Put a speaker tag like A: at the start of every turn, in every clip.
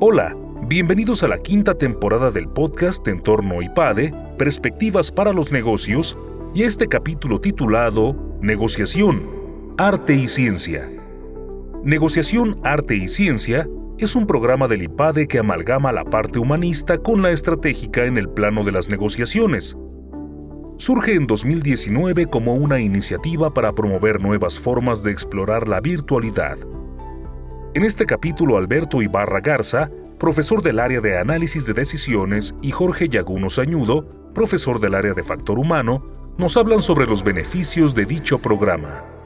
A: Hola, bienvenidos a la quinta temporada del podcast Entorno IPADE, Perspectivas para los Negocios, y este capítulo titulado Negociación, Arte y Ciencia. Negociación, Arte y Ciencia es un programa del IPADE que amalgama la parte humanista con la estratégica en el plano de las negociaciones. Surge en 2019 como una iniciativa para promover nuevas formas de explorar la virtualidad en este capítulo, Alberto Ibarra Garza, profesor del área de análisis de decisiones, y Jorge Yaguno Sañudo, profesor del área de factor humano, nos hablan sobre los beneficios de dicho programa.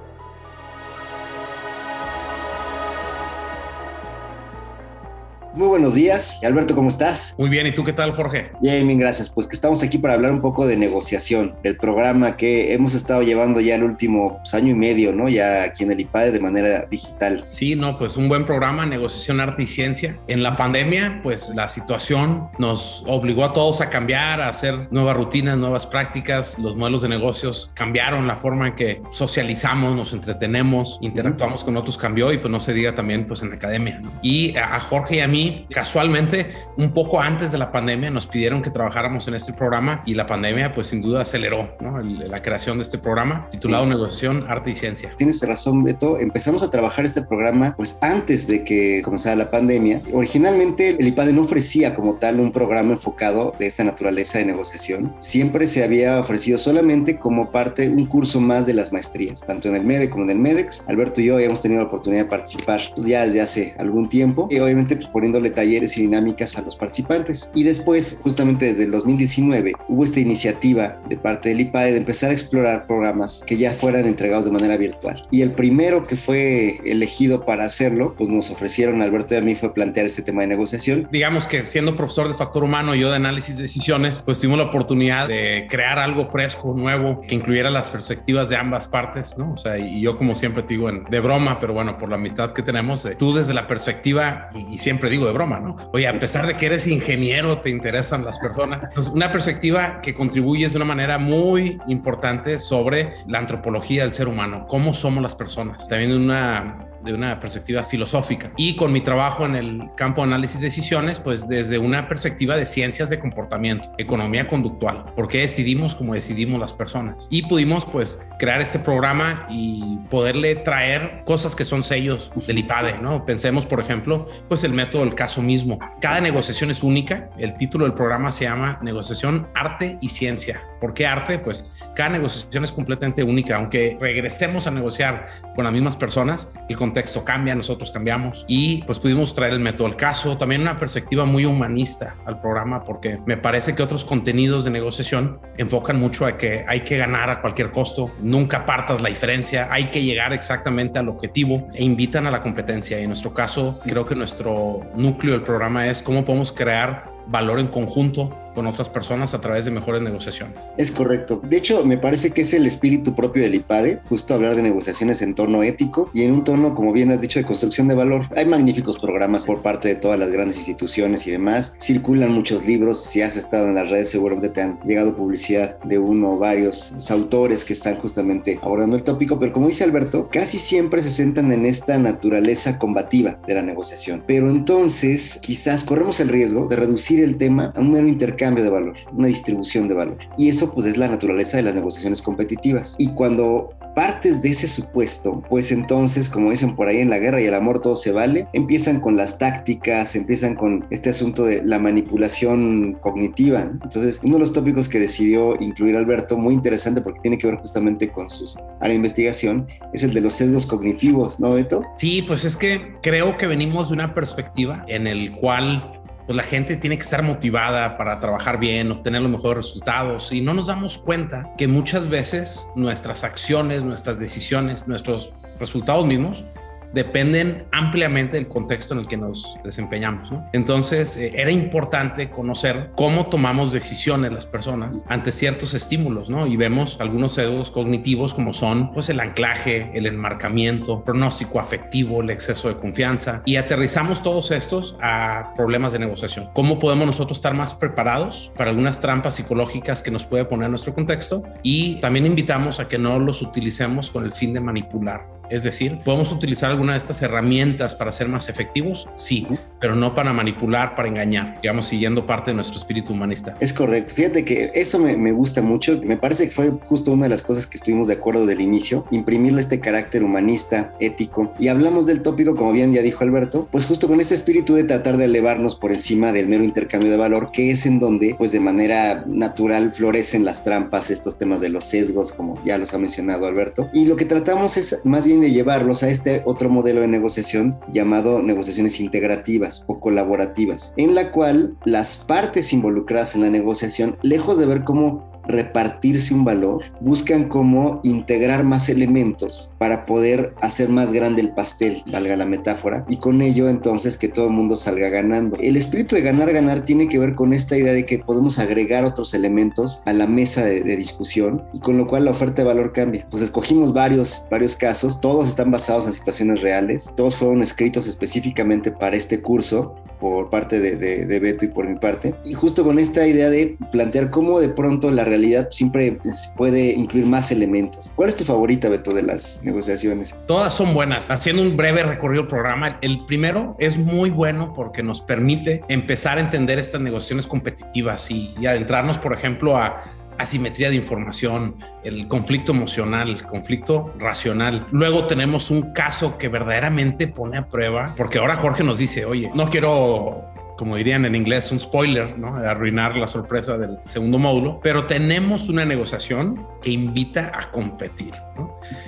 B: Muy buenos días. Alberto, ¿cómo estás?
C: Muy bien. ¿Y tú qué tal, Jorge?
B: Bien, bien, gracias. Pues que estamos aquí para hablar un poco de negociación, del programa que hemos estado llevando ya el último pues, año y medio, ¿no? Ya aquí en el IPADE de manera digital.
C: Sí, no, pues un buen programa, negociación, arte y ciencia. En la pandemia, pues la situación nos obligó a todos a cambiar, a hacer nuevas rutinas, nuevas prácticas. Los modelos de negocios cambiaron, la forma en que socializamos, nos entretenemos, interactuamos con otros cambió y pues no se diga también pues en la academia, ¿no? Y a Jorge y a mí casualmente, un poco antes de la pandemia, nos pidieron que trabajáramos en este programa y la pandemia, pues sin duda aceleró la creación de este programa titulado Negociación, Arte y Ciencia.
B: Tienes razón, Beto. Empezamos a trabajar este programa pues antes de que comenzara la pandemia. Originalmente, el IPADE no ofrecía como tal un programa enfocado de esta naturaleza de negociación. Siempre se había ofrecido solamente como parte un curso más de las maestrías, tanto en el MEDE como en el MEDEX. Alberto y yo habíamos tenido la oportunidad de participar pues, ya desde hace algún tiempo y obviamente pues, poniendo talleres y dinámicas a los participantes. Y después, justamente desde el 2019, hubo esta iniciativa de parte del IPADE de empezar a explorar programas que ya fueran entregados de manera virtual. Y el primero que fue elegido para hacerlo, pues nos ofrecieron, Alberto y a mí, fue plantear este tema de negociación.
C: Digamos que siendo profesor de factor humano y yo de análisis de decisiones, pues tuvimos la oportunidad de crear algo fresco, nuevo, que incluyera las perspectivas de ambas partes, ¿no? O sea, y yo como siempre te digo, de broma, pero bueno, por la amistad que tenemos, eh, tú desde la perspectiva, y, y siempre digo de broma, ¿no? Oye, a pesar de que eres ingeniero, te interesan las personas. Una perspectiva que contribuye de una manera muy importante sobre la antropología del ser humano, cómo somos las personas. También una de una perspectiva filosófica. Y con mi trabajo en el campo de análisis de decisiones, pues desde una perspectiva de ciencias de comportamiento, economía conductual, porque decidimos como decidimos las personas. Y pudimos pues crear este programa y poderle traer cosas que son sellos del IPADE, ¿no? Pensemos, por ejemplo, pues el método del caso mismo. Cada negociación es única. El título del programa se llama Negociación, Arte y Ciencia. ¿Por qué arte? Pues cada negociación es completamente única. Aunque regresemos a negociar con las mismas personas, el contexto cambia, nosotros cambiamos. Y pues pudimos traer el método al caso, también una perspectiva muy humanista al programa porque me parece que otros contenidos de negociación enfocan mucho a que hay que ganar a cualquier costo, nunca partas la diferencia, hay que llegar exactamente al objetivo e invitan a la competencia. Y en nuestro caso, creo que nuestro núcleo del programa es cómo podemos crear valor en conjunto con otras personas a través de mejores negociaciones.
B: Es correcto. De hecho, me parece que es el espíritu propio del IPADE, justo hablar de negociaciones en torno ético y en un tono, como bien has dicho, de construcción de valor. Hay magníficos programas por parte de todas las grandes instituciones y demás. Circulan muchos libros. Si has estado en las redes, seguramente te han llegado publicidad de uno o varios autores que están justamente abordando el tópico. Pero como dice Alberto, casi siempre se centran en esta naturaleza combativa de la negociación. Pero entonces, quizás corremos el riesgo de reducir el tema a un mero intercambio cambio de valor, una distribución de valor. Y eso pues es la naturaleza de las negociaciones competitivas. Y cuando partes de ese supuesto, pues entonces, como dicen por ahí en la guerra y el amor todo se vale, empiezan con las tácticas, empiezan con este asunto de la manipulación cognitiva. Entonces, uno de los tópicos que decidió incluir Alberto, muy interesante porque tiene que ver justamente con su área de investigación, es el de los sesgos cognitivos, ¿no, Beto?
C: Sí, pues es que creo que venimos de una perspectiva en el cual pues la gente tiene que estar motivada para trabajar bien, obtener los mejores resultados y no nos damos cuenta que muchas veces nuestras acciones, nuestras decisiones, nuestros resultados mismos dependen ampliamente del contexto en el que nos desempeñamos. Entonces, eh, era importante conocer cómo tomamos decisiones las personas ante ciertos estímulos, ¿no? Y vemos algunos sesgos cognitivos como son, pues, el anclaje, el enmarcamiento, pronóstico afectivo, el exceso de confianza, y aterrizamos todos estos a problemas de negociación. ¿Cómo podemos nosotros estar más preparados para algunas trampas psicológicas que nos puede poner nuestro contexto? Y también invitamos a que no los utilicemos con el fin de manipular es decir, ¿podemos utilizar alguna de estas herramientas para ser más efectivos? Sí, pero no para manipular, para engañar, digamos, siguiendo parte de nuestro espíritu humanista.
B: Es correcto. Fíjate que eso me, gusta mucho. Me parece que fue justo una de las cosas que estuvimos de acuerdo del inicio, imprimirle este carácter humanista, ético. Y hablamos del tópico, como bien ya dijo Alberto, pues justo con este espíritu de tratar de elevarnos por encima del mero intercambio de valor, que es en donde, pues de manera natural, florecen las trampas, estos temas de los sesgos, como ya los ha mencionado Alberto. Y lo que tratamos es más bien de llevarlos a este otro modelo de negociación llamado negociaciones integrativas o colaborativas, en la cual las partes involucradas en la negociación, lejos de ver cómo repartirse un valor, buscan cómo integrar más elementos para poder hacer más grande el pastel, valga la metáfora, y con ello entonces que todo el mundo salga ganando. El espíritu de ganar, ganar tiene que ver con esta idea de que podemos agregar otros elementos a la mesa de, discusión y con lo cual la oferta de valor cambia. Pues escogimos varios, varios casos, todos están basados en situaciones reales, todos fueron escritos específicamente para este curso por parte de, Beto y por mi parte. Y justo con esta idea de plantear cómo de pronto la realidad siempre puede incluir más elementos. ¿Cuál es tu favorita, Beto, de las negociaciones?
C: Todas son buenas. Haciendo un breve recorrido programa, el primero es muy bueno porque nos permite empezar a entender estas negociaciones competitivas y, y adentrarnos, por ejemplo, a asimetría de información, el conflicto emocional, el conflicto racional. Luego tenemos un caso que verdaderamente pone a prueba, porque ahora Jorge nos dice, oye, no quiero como dirían en inglés, un spoiler, ¿no? Arruinar la sorpresa del segundo módulo, pero tenemos una negociación que invita a competir,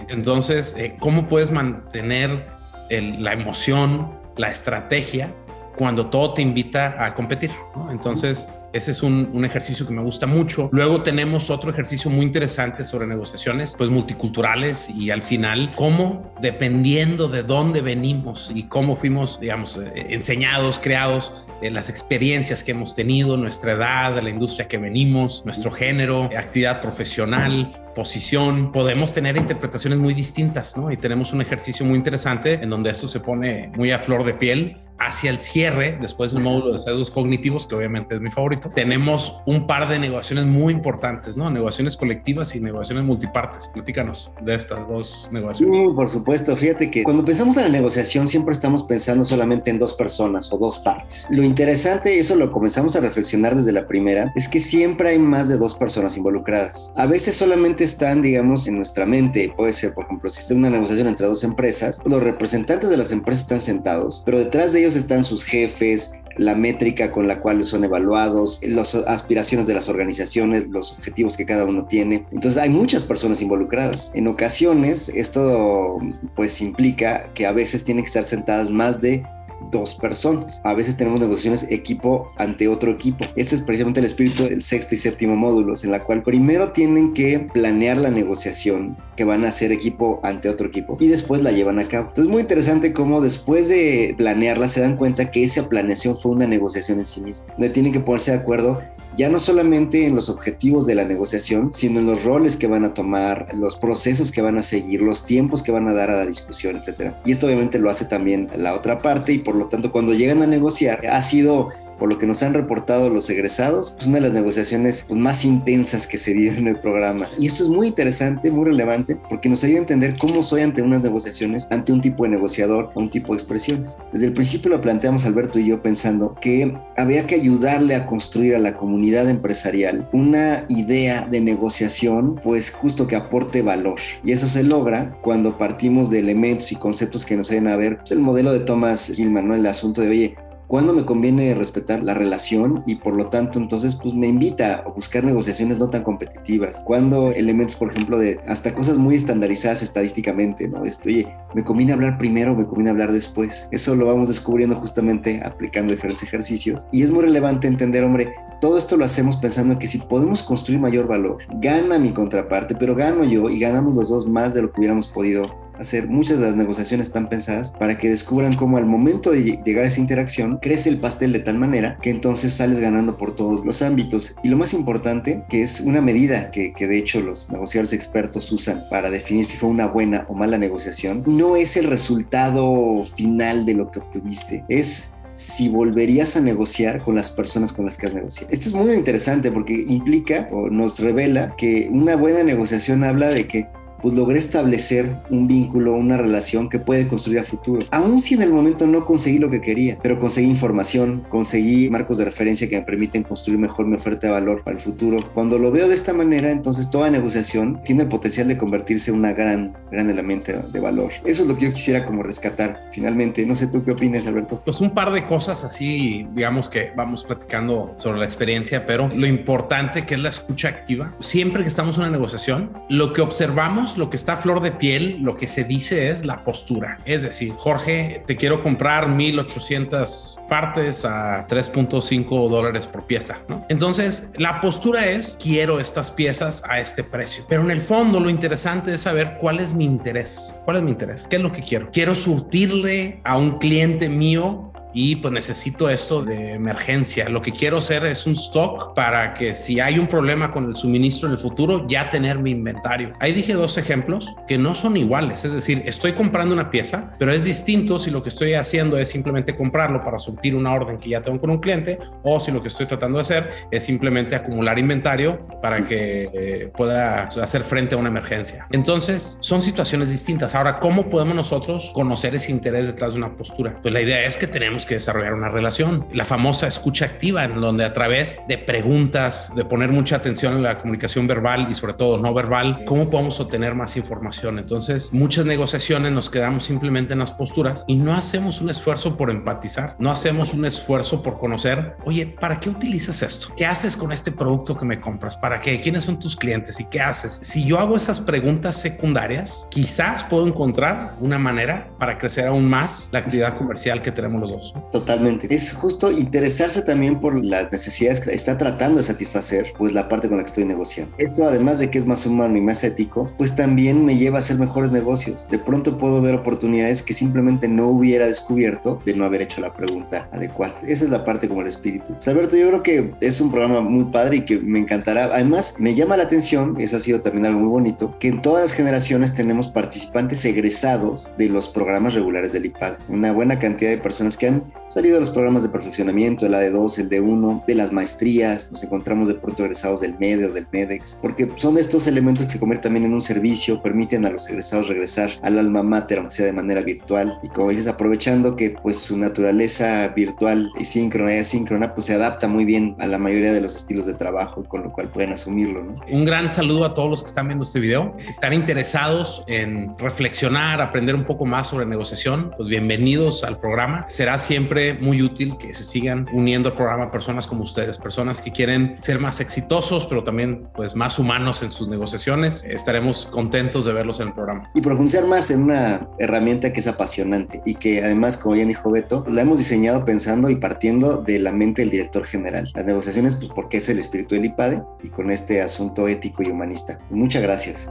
C: Entonces, eh, ¿cómo puedes mantener la emoción, la estrategia, cuando todo te invita a competir? Entonces, ese es un, ejercicio que me gusta mucho. Luego tenemos otro ejercicio muy interesante sobre negociaciones, pues multiculturales y al final cómo, dependiendo de dónde venimos y cómo fuimos, digamos, eh, enseñados, creados, eh, las experiencias que hemos tenido, nuestra edad, la industria que venimos, nuestro género, actividad profesional, posición, podemos tener interpretaciones muy distintas, ¿no? Y tenemos un ejercicio muy interesante en donde esto se pone muy a flor de piel hacia el cierre, después del módulo de sesgos cognitivos, que obviamente es mi favorito, tenemos un par de negociaciones muy importantes, ¿no? Negociaciones colectivas y negociaciones multipartes. Platícanos de estas dos negociaciones.
B: Uh, por supuesto, fíjate que cuando pensamos en la negociación siempre estamos pensando solamente en dos personas o dos partes. Lo interesante, y eso lo comenzamos a reflexionar desde la primera, es que siempre hay más de dos personas involucradas. A veces solamente están, digamos, en nuestra mente. Puede ser, por ejemplo, si está una negociación entre dos empresas, los representantes de las empresas están sentados, pero detrás de están sus jefes, la métrica con la cual son evaluados, las aspiraciones de las organizaciones, los objetivos que cada uno tiene. Entonces hay muchas personas involucradas. En ocasiones esto pues implica que a veces tienen que estar sentadas más de dos personas. A veces tenemos negociaciones equipo ante otro equipo. Ese es precisamente el espíritu del sexto y séptimo módulos, en la cual primero tienen que planear la negociación que van a hacer equipo ante otro equipo y después la llevan a cabo. Entonces es muy interesante cómo después de planearla se dan cuenta que esa planeación fue una negociación en sí misma, donde tienen que ponerse de acuerdo ya no solamente en los objetivos de la negociación, sino en los roles que van a tomar, los procesos que van a seguir, los tiempos que van a dar a la discusión, etc. Y esto obviamente lo hace también la otra parte y por lo tanto cuando llegan a negociar ha sido por lo que nos han reportado los egresados, es una de las negociaciones más intensas que se viven en el programa. Y esto es muy interesante, muy relevante, porque nos ayuda a entender cómo soy ante unas negociaciones, ante un tipo de negociador o un tipo de expresiones. Desde el principio lo planteamos Alberto y yo pensando que había que ayudarle a construir a la comunidad empresarial una idea de negociación, pues justo que aporte valor. Y eso se logra cuando partimos de elementos y conceptos que nos ayuden a ver pues, el modelo de Thomas Gilman, ¿no? El asunto de, oye, cuándo me conviene respetar la relación y por lo tanto entonces pues me invita a buscar negociaciones no tan competitivas, cuando elementos por ejemplo de hasta cosas muy estandarizadas estadísticamente, ¿no? Esto, oye, me conviene hablar primero, me conviene hablar después. Eso lo vamos descubriendo justamente aplicando diferentes ejercicios y es muy relevante entender, hombre, todo esto lo hacemos pensando en que si podemos construir mayor valor, gana mi contraparte, pero gano yo y ganamos los dos más de lo que hubiéramos podido hacer muchas de las negociaciones están pensadas para que descubran cómo al momento de llegar a esa interacción crece el pastel de tal manera que entonces sales ganando por todos los ámbitos. Y lo más importante, que es una medida que, que de hecho los negociadores expertos usan para definir si fue una buena o mala negociación, no es el resultado final de lo que obtuviste, es si volverías a negociar con las personas con las que has negociado. Esto es muy interesante porque implica o nos revela que una buena negociación habla de que pues logré establecer un vínculo, una relación que puede construir a futuro. Aún si en el momento no conseguí lo que quería, pero conseguí información, conseguí marcos de referencia que me permiten construir mejor mi oferta de valor para el futuro. Cuando lo veo de esta manera, entonces toda negociación tiene el potencial de convertirse en una gran, gran elemento de valor. Eso es lo que yo quisiera como rescatar finalmente. No sé tú qué opinas, Alberto.
C: Pues un par de cosas así, digamos que vamos platicando sobre la experiencia, pero lo importante que es la escucha activa. Siempre que estamos en una negociación, lo que observamos, lo que está flor de piel, lo que se dice es la postura. Es decir, Jorge, te quiero comprar 1800 partes a 3.5 dólares por pieza. Entonces, la postura es, quiero estas piezas a este precio. Pero en el fondo, lo interesante es saber cuál es mi interés. ¿Cuál es mi interés? ¿Qué es lo que quiero? Quiero surtirle a un cliente mío y pues necesito esto de emergencia. Lo que quiero hacer es un stock para que si hay un problema con el suministro en el futuro, ya tener mi inventario. Ahí dije dos ejemplos que no son iguales, es decir, estoy comprando una pieza, pero es distinto si lo que estoy haciendo es simplemente comprarlo para surtir una orden que ya tengo con un cliente o si lo que estoy tratando de hacer es simplemente acumular inventario para que eh, pueda hacer frente a una emergencia. Entonces, son situaciones distintas. Ahora, ¿cómo podemos nosotros conocer ese interés detrás de una postura? Pues la idea es que tenemos que desarrollar una relación. La famosa escucha activa, en donde a través de preguntas, de poner mucha atención en la comunicación verbal y sobre todo no verbal, ¿cómo podemos obtener más información? Entonces, muchas negociaciones nos quedamos simplemente en las posturas y no hacemos un esfuerzo por empatizar, no hacemos un esfuerzo por conocer, oye, ¿para qué utilizas esto? ¿Qué haces con este producto que me compras? ¿Para qué? ¿Quiénes son tus clientes? ¿Y qué haces? Si yo hago esas preguntas secundarias, quizás puedo encontrar una manera para crecer aún más la actividad comercial que tenemos los dos.
B: Totalmente. Es justo interesarse también por las necesidades que está tratando de satisfacer, pues la parte con la que estoy negociando. Eso, además de que es más humano y más ético, pues también me lleva a hacer mejores negocios. De pronto puedo ver oportunidades que simplemente no hubiera descubierto de no haber hecho la pregunta adecuada. Esa es la parte como el espíritu. Pues, Alberto, yo creo que es un programa muy padre y que me encantará. Además, me llama la atención, y eso ha sido también algo muy bonito, que en todas las generaciones tenemos participantes egresados de los programas regulares del IPAD. Una buena cantidad de personas que han salido de los programas de perfeccionamiento, el AD2, el D1, de las maestrías, nos encontramos de pronto egresados del MEDE o del MEDEX, porque son estos elementos que se convierten también en un servicio, permiten a los egresados regresar al alma mater, aunque sea de manera virtual, y como dices, aprovechando que pues su naturaleza virtual y síncrona y asíncrona, pues se adapta muy bien a la mayoría de los estilos de trabajo, con lo cual pueden asumirlo, ¿no?
C: Un gran saludo a todos los que están viendo este video. Si están interesados en reflexionar, aprender un poco más sobre negociación, pues bienvenidos al programa. Será siempre muy útil que se sigan uniendo al programa personas como ustedes, personas que quieren ser más exitosos, pero también pues más humanos en sus negociaciones. Estaremos contentos de verlos en el programa.
B: Y profundizar más en una herramienta que es apasionante y que además, como ya dijo Beto, la hemos diseñado pensando y partiendo de la mente del director general. Las negociaciones, pues porque es el espíritu del IPADE y con este asunto ético y humanista. Muchas gracias.